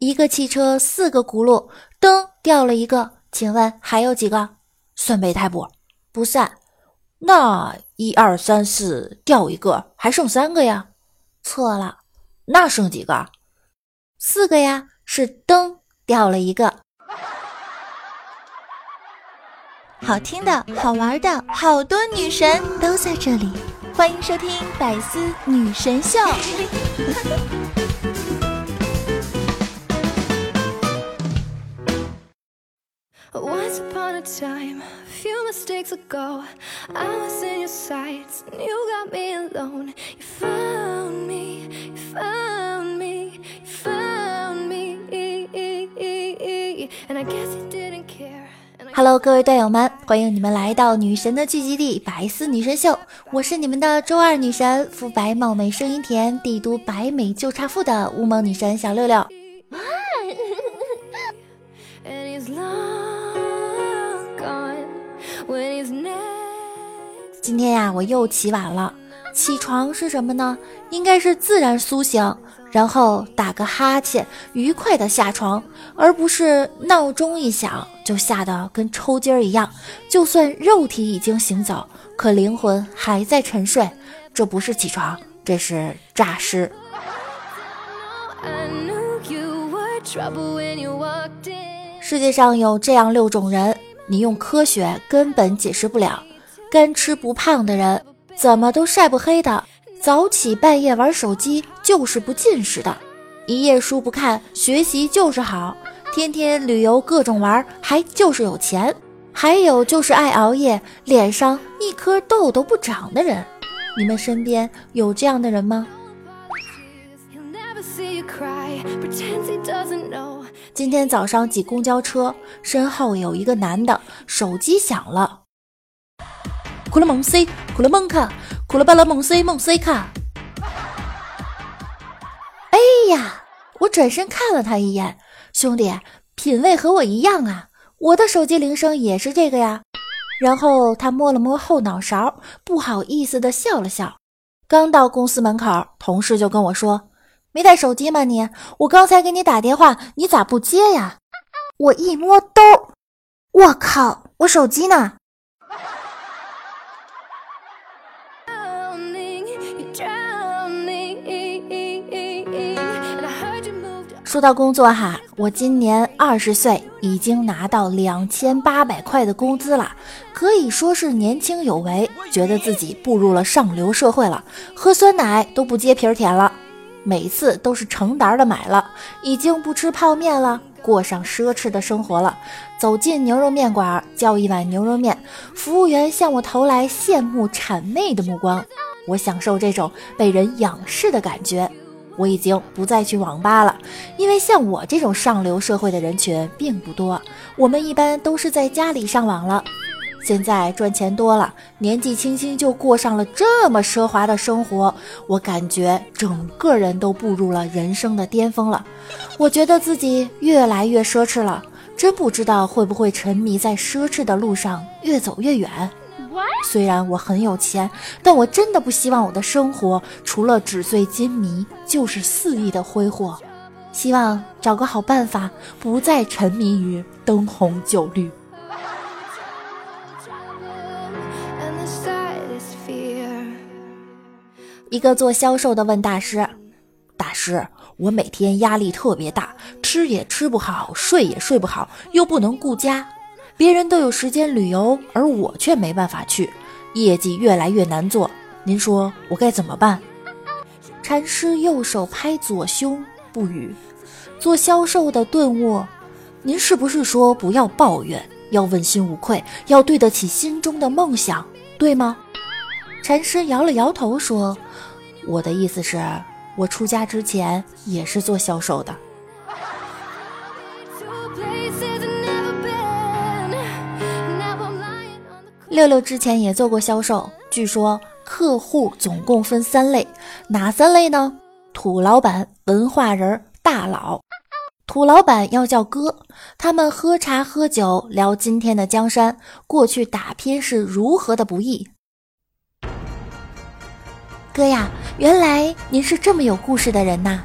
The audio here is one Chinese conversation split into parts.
一个汽车四个轱辘，灯掉了一个，请问还有几个？算备胎不？不算。那一二三四掉一个，还剩三个呀？错了。那剩几个？四个呀，是灯掉了一个。好听的、好玩的，好多女神都在这里，欢迎收听百思女神秀。Once upon a time, a few mistakes ago, I was in your sights, and you got me alone. You found me, you found me, you found me, and I guess you didn't care. Hello，各位队友们，欢迎你们来到女神的聚集地——百思女神秀。我是你们的周二女神，肤白貌美，声音甜，帝都白美就差富的乌蒙女神小六六。今天呀，我又起晚了。起床是什么呢？应该是自然苏醒，然后打个哈欠，愉快的下床，而不是闹钟一响就吓得跟抽筋儿一样。就算肉体已经行走，可灵魂还在沉睡。这不是起床，这是诈尸。世界上有这样六种人，你用科学根本解释不了。干吃不胖的人，怎么都晒不黑的；早起半夜玩手机就是不近视的；一页书不看，学习就是好；天天旅游各种玩，还就是有钱；还有就是爱熬夜，脸上一颗痘痘不长的人。你们身边有这样的人吗？今天早上挤公交车，身后有一个男的，手机响了。库拉蒙 C，库拉蒙卡，库拉巴拉蒙 C 蒙 C 卡。哎呀！我转身看了他一眼，兄弟，品味和我一样啊！我的手机铃声也是这个呀。然后他摸了摸后脑勺，不好意思的笑了笑。刚到公司门口，同事就跟我说：“没带手机吗你？我刚才给你打电话，你咋不接呀？”我一摸兜，我靠，我手机呢？说到工作哈，我今年二十岁，已经拿到两千八百块的工资了，可以说是年轻有为，觉得自己步入了上流社会了，喝酸奶都不接瓶舔了，每次都是成沓的买了，已经不吃泡面了，过上奢侈的生活了。走进牛肉面馆，叫一碗牛肉面，服务员向我投来羡慕谄媚的目光，我享受这种被人仰视的感觉。我已经不再去网吧了，因为像我这种上流社会的人群并不多，我们一般都是在家里上网了。现在赚钱多了，年纪轻轻就过上了这么奢华的生活，我感觉整个人都步入了人生的巅峰了。我觉得自己越来越奢侈了，真不知道会不会沉迷在奢侈的路上越走越远。虽然我很有钱，但我真的不希望我的生活除了纸醉金迷就是肆意的挥霍。希望找个好办法，不再沉迷于灯红酒绿。一个做销售的问大师：“大师，我每天压力特别大，吃也吃不好，睡也睡不好，又不能顾家。”别人都有时间旅游，而我却没办法去，业绩越来越难做。您说我该怎么办？禅师右手拍左胸，不语。做销售的顿悟，您是不是说不要抱怨，要问心无愧，要对得起心中的梦想，对吗？禅师摇了摇头说：“我的意思是，我出家之前也是做销售的。”六六之前也做过销售，据说客户总共分三类，哪三类呢？土老板、文化人、大佬。土老板要叫哥，他们喝茶喝酒，聊今天的江山，过去打拼是如何的不易。哥呀，原来您是这么有故事的人呐！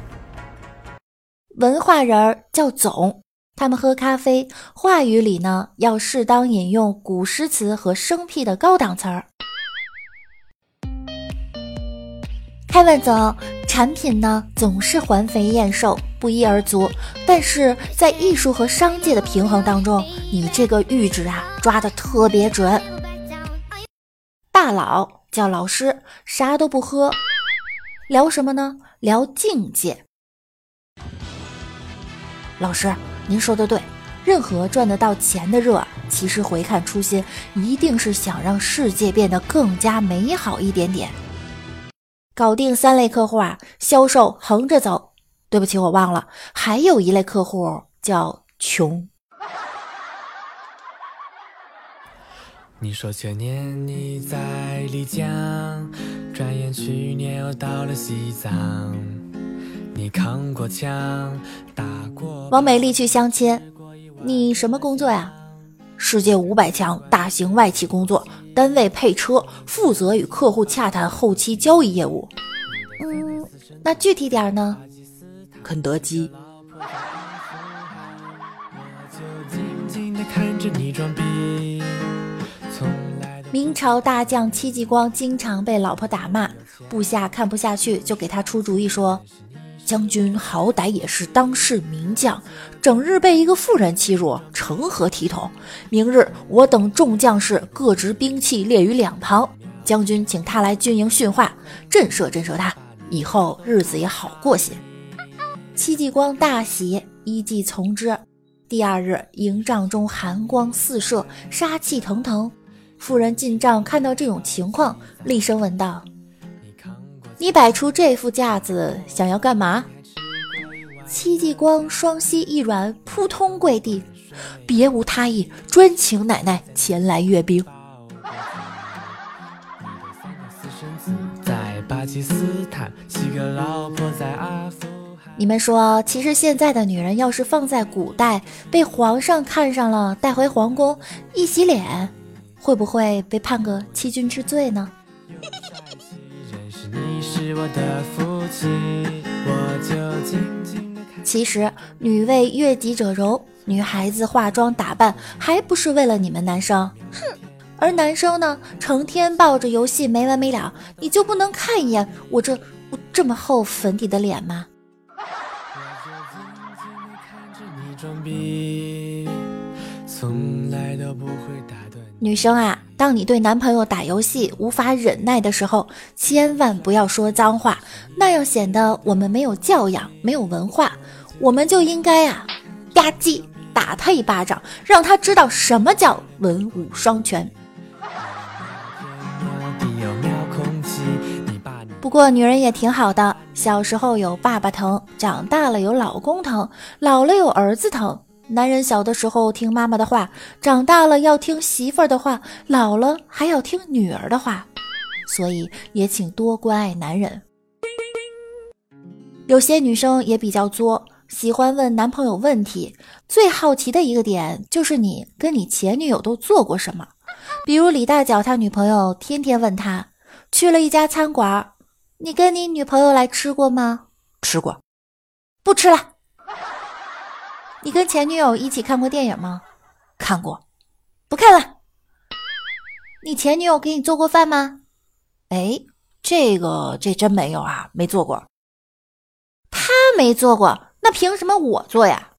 文化人儿叫总。他们喝咖啡，话语里呢要适当引用古诗词和生僻的高档词儿。开问总，产品呢总是环肥燕瘦，不一而足，但是在艺术和商界的平衡当中，你这个阈值啊抓的特别准。大佬叫老师，啥都不喝，聊什么呢？聊境界。老师。您说的对，任何赚得到钱的热，其实回看初心，一定是想让世界变得更加美好一点点。搞定三类客户啊，销售横着走。对不起，我忘了，还有一类客户叫穷。你说前年你在丽江，转眼去年又到了西藏。你扛过枪，打过。王美丽去相亲，你什么工作呀？世界五百强大型外企工作，单位配车，负责与客户洽谈后期交易业务。嗯，那具体点呢？肯德基。明朝大将戚继光经常被老婆打骂，部下看不下去，就给他出主意说。将军好歹也是当世名将，整日被一个妇人欺辱，成何体统？明日我等众将士各执兵器列于两旁，将军请他来军营训话，震慑震慑他，以后日子也好过些。戚继光大喜，依计从之。第二日，营帐中寒光四射，杀气腾腾。妇人进帐看到这种情况，厉声问道。你摆出这副架子，想要干嘛？戚继光双膝一软，扑通跪地，别无他意，专请奶奶前来阅兵。你们说，其实现在的女人要是放在古代，被皇上看上了，带回皇宫一洗脸，会不会被判个欺君之罪呢？其实，女为悦己者容，女孩子化妆打扮还不是为了你们男生？哼！而男生呢，成天抱着游戏没完没了，你就不能看一眼我这我这么厚粉底的脸吗？从女生啊，当你对男朋友打游戏无法忍耐的时候，千万不要说脏话，那样显得我们没有教养、没有文化。我们就应该啊，吧唧打他一巴掌，让他知道什么叫文武双全。不过女人也挺好的，小时候有爸爸疼，长大了有老公疼，老了有儿子疼。男人小的时候听妈妈的话，长大了要听媳妇儿的话，老了还要听女儿的话，所以也请多关爱男人。有些女生也比较作，喜欢问男朋友问题，最好奇的一个点就是你跟你前女友都做过什么。比如李大脚他女朋友天天问他，去了一家餐馆，你跟你女朋友来吃过吗？吃过，不吃了。你跟前女友一起看过电影吗？看过，不看了。你前女友给你做过饭吗？哎，这个这真没有啊，没做过。他没做过，那凭什么我做呀？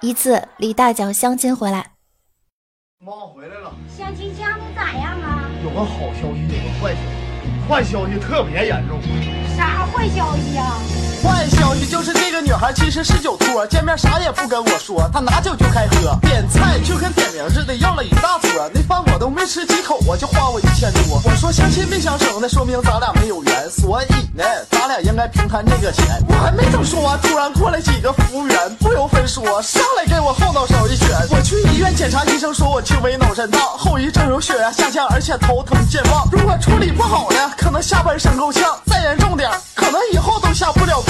一次，李大脚相亲回来，妈我回来了，相亲相的咋样啊？有个好消息，有个坏消息，坏消息特别严重。啥坏消息呀？坏消息就是这个女孩其实是酒托，见面啥也不跟我说，她拿酒就开喝，点菜就跟点名似的，要了一大桌，那饭我都没吃几口啊，就花我一千多。我说相亲没相成，那说明咱俩没有缘，所以呢，咱俩应该平摊这个钱。我还没等说完，突然过来几个服务员，不由分说上来给我后脑勺一拳。我去医院检查，医生说我轻微脑震荡，后遗症有血压下降，而且头疼健忘。如果处理不好呢，可能下半身够呛，严重点，可能以后都下不了。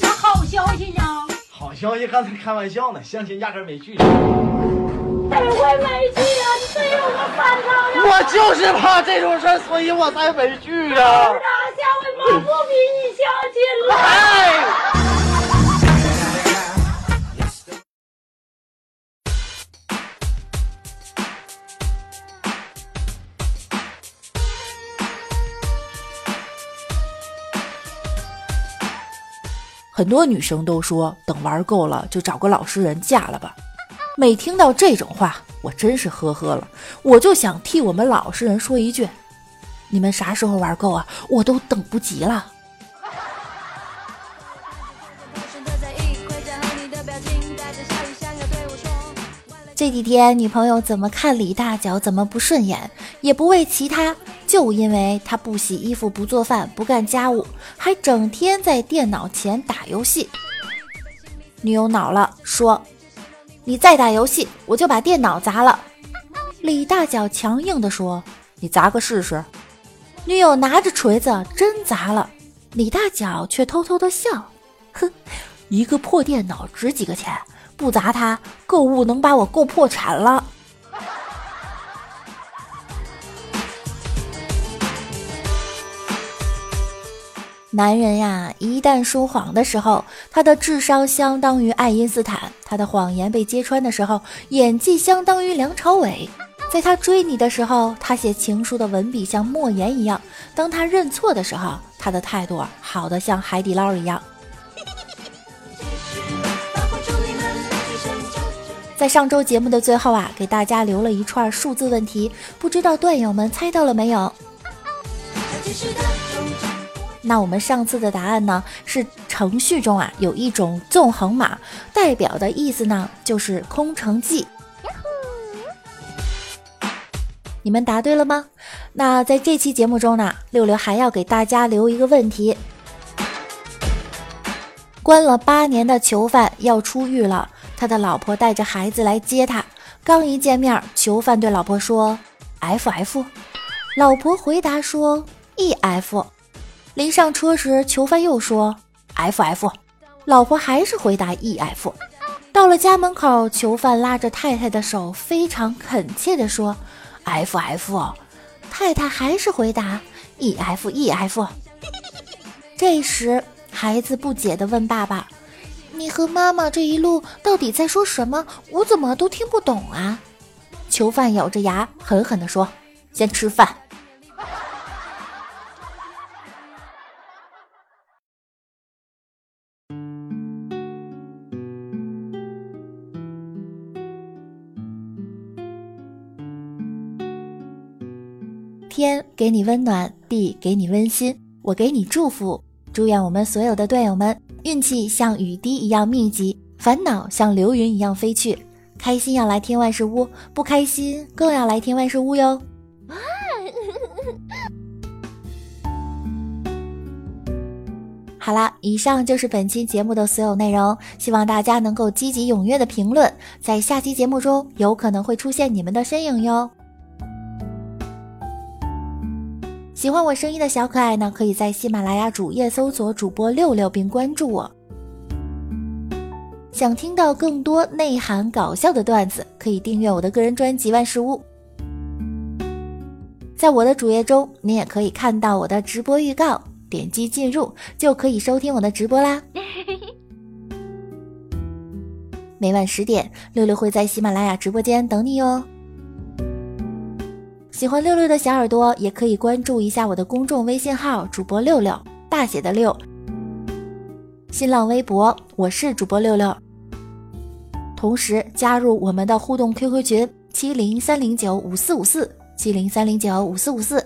那好消息呢？好消息，刚才开玩笑呢，相亲压根没去。怎么会没去啊？你真有个三套呀！我就是怕这种事所以我才没去啊。下回妈不逼你相亲了。很多女生都说等玩够了就找个老实人嫁了吧。每听到这种话，我真是呵呵了。我就想替我们老实人说一句：你们啥时候玩够啊？我都等不及了。这几天女朋友怎么看李大脚怎么不顺眼，也不为其他，就因为他不洗衣服、不做饭、不干家务，还整天在电脑前打游戏。女友恼了，说：“你再打游戏，我就把电脑砸了。”李大脚强硬地说：“你砸个试试。”女友拿着锤子真砸了，李大脚却偷偷的笑：“哼，一个破电脑值几个钱？”不砸它，购物能把我购破产了。男人呀，一旦说谎的时候，他的智商相当于爱因斯坦；他的谎言被揭穿的时候，演技相当于梁朝伟。在他追你的时候，他写情书的文笔像莫言一样；当他认错的时候，他的态度好的像海底捞一样。在上周节目的最后啊，给大家留了一串数字问题，不知道段友们猜到了没有？那我们上次的答案呢，是程序中啊有一种纵横码，代表的意思呢就是空城计。你们答对了吗？那在这期节目中呢，六六还要给大家留一个问题：关了八年的囚犯要出狱了。他的老婆带着孩子来接他，刚一见面，囚犯对老婆说：“F F。”老婆回答说：“E F。”临上车时，囚犯又说：“F F。”老婆还是回答 E F。到了家门口，囚犯拉着太太的手，非常恳切地说：“F F。”太太还是回答 E F E F。这时，孩子不解地问爸爸。你和妈妈这一路到底在说什么？我怎么都听不懂啊！囚犯咬着牙，狠狠地说：“先吃饭。”天给你温暖，地给你温馨，我给你祝福。祝愿我们所有的队友们。运气像雨滴一样密集，烦恼像流云一样飞去。开心要来听万事屋，不开心更要来听万事屋哟。好啦，以上就是本期节目的所有内容，希望大家能够积极踊跃的评论，在下期节目中有可能会出现你们的身影哟。喜欢我声音的小可爱呢，可以在喜马拉雅主页搜索主播六六并关注我。想听到更多内涵搞笑的段子，可以订阅我的个人专辑万事屋。在我的主页中，你也可以看到我的直播预告，点击进入就可以收听我的直播啦。每晚十点，六六会在喜马拉雅直播间等你哟。喜欢六六的小耳朵也可以关注一下我的公众微信号主播六六大写的六，新浪微博我是主播六六，同时加入我们的互动 QQ 群七零三零九五四五四七零三零九五四五四，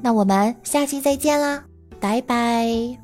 那我们下期再见啦，拜拜。